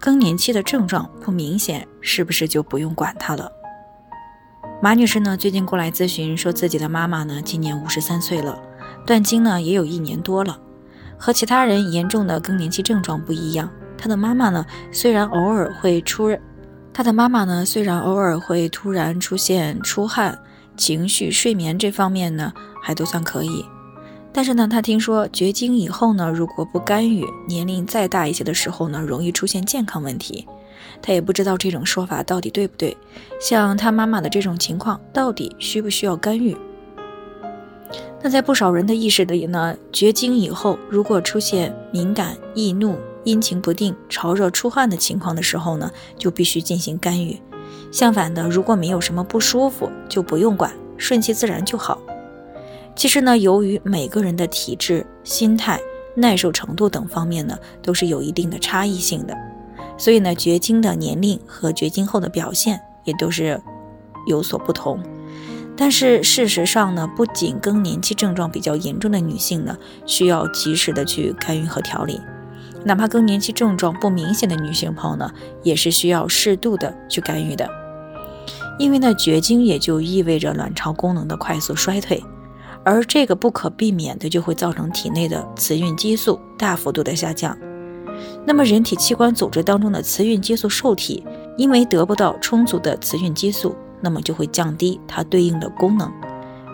更年期的症状不明显，是不是就不用管它了？马女士呢，最近过来咨询，说自己的妈妈呢，今年五十三岁了，断经呢也有一年多了。和其他人严重的更年期症状不一样，她的妈妈呢，虽然偶尔会出，她的妈妈呢，虽然偶尔会突然出现出汗、情绪、睡眠这方面呢，还都算可以。但是呢，他听说绝经以后呢，如果不干预，年龄再大一些的时候呢，容易出现健康问题。他也不知道这种说法到底对不对。像他妈妈的这种情况，到底需不需要干预？那在不少人的意识里呢，绝经以后如果出现敏感、易怒、阴晴不定、潮热、出汗的情况的时候呢，就必须进行干预。相反的，如果没有什么不舒服，就不用管，顺其自然就好。其实呢，由于每个人的体质、心态、耐受程度等方面呢，都是有一定的差异性的，所以呢，绝经的年龄和绝经后的表现也都是有所不同。但是事实上呢，不仅更年期症状比较严重的女性呢，需要及时的去干预和调理，哪怕更年期症状不明显的女性朋友呢，也是需要适度的去干预的，因为呢，绝经也就意味着卵巢功能的快速衰退。而这个不可避免的就会造成体内的雌孕激素大幅度的下降。那么人体器官组织当中的雌孕激素受体，因为得不到充足的雌孕激素，那么就会降低它对应的功能，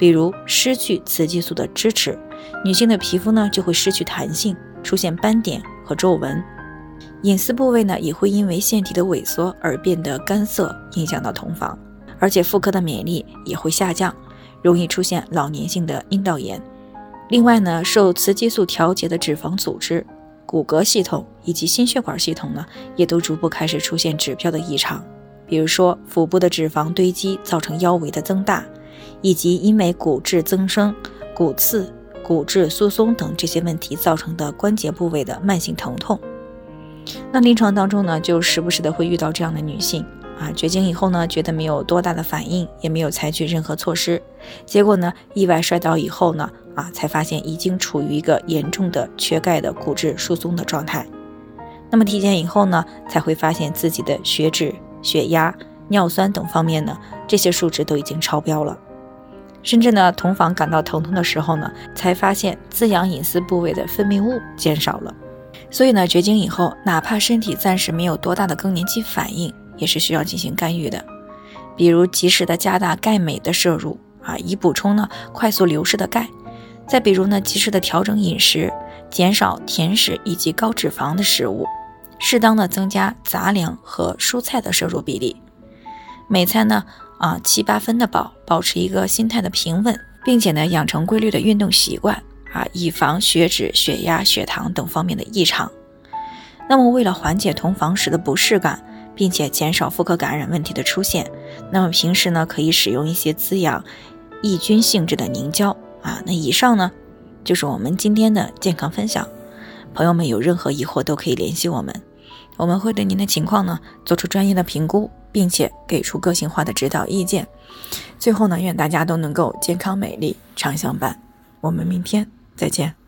比如失去雌激素的支持，女性的皮肤呢就会失去弹性，出现斑点和皱纹，隐私部位呢也会因为腺体的萎缩而变得干涩，影响到同房，而且妇科的免疫力也会下降。容易出现老年性的阴道炎。另外呢，受雌激素调节的脂肪组织、骨骼系统以及心血管系统呢，也都逐步开始出现指标的异常。比如说，腹部的脂肪堆积造成腰围的增大，以及因为骨质增生、骨刺、骨质疏松等这些问题造成的关节部位的慢性疼痛。那临床当中呢，就时不时的会遇到这样的女性。啊，绝经以后呢，觉得没有多大的反应，也没有采取任何措施，结果呢，意外摔倒以后呢，啊，才发现已经处于一个严重的缺钙的骨质疏松的状态。那么体检以后呢，才会发现自己的血脂、血压、尿酸等方面呢，这些数值都已经超标了。甚至呢，同房感到疼痛的时候呢，才发现滋养隐私部位的分泌物减少了。所以呢，绝经以后，哪怕身体暂时没有多大的更年期反应。也是需要进行干预的，比如及时的加大钙镁的摄入啊，以补充呢快速流失的钙；再比如呢，及时的调整饮食，减少甜食以及高脂肪的食物，适当的增加杂粮和蔬菜的摄入比例。每餐呢啊七八分的饱，保持一个心态的平稳，并且呢养成规律的运动习惯啊，以防血脂、血压、血糖等方面的异常。那么为了缓解同房时的不适感。并且减少妇科感染问题的出现。那么平时呢，可以使用一些滋养抑菌性质的凝胶啊。那以上呢，就是我们今天的健康分享。朋友们有任何疑惑都可以联系我们，我们会对您的情况呢做出专业的评估，并且给出个性化的指导意见。最后呢，愿大家都能够健康美丽常相伴。我们明天再见。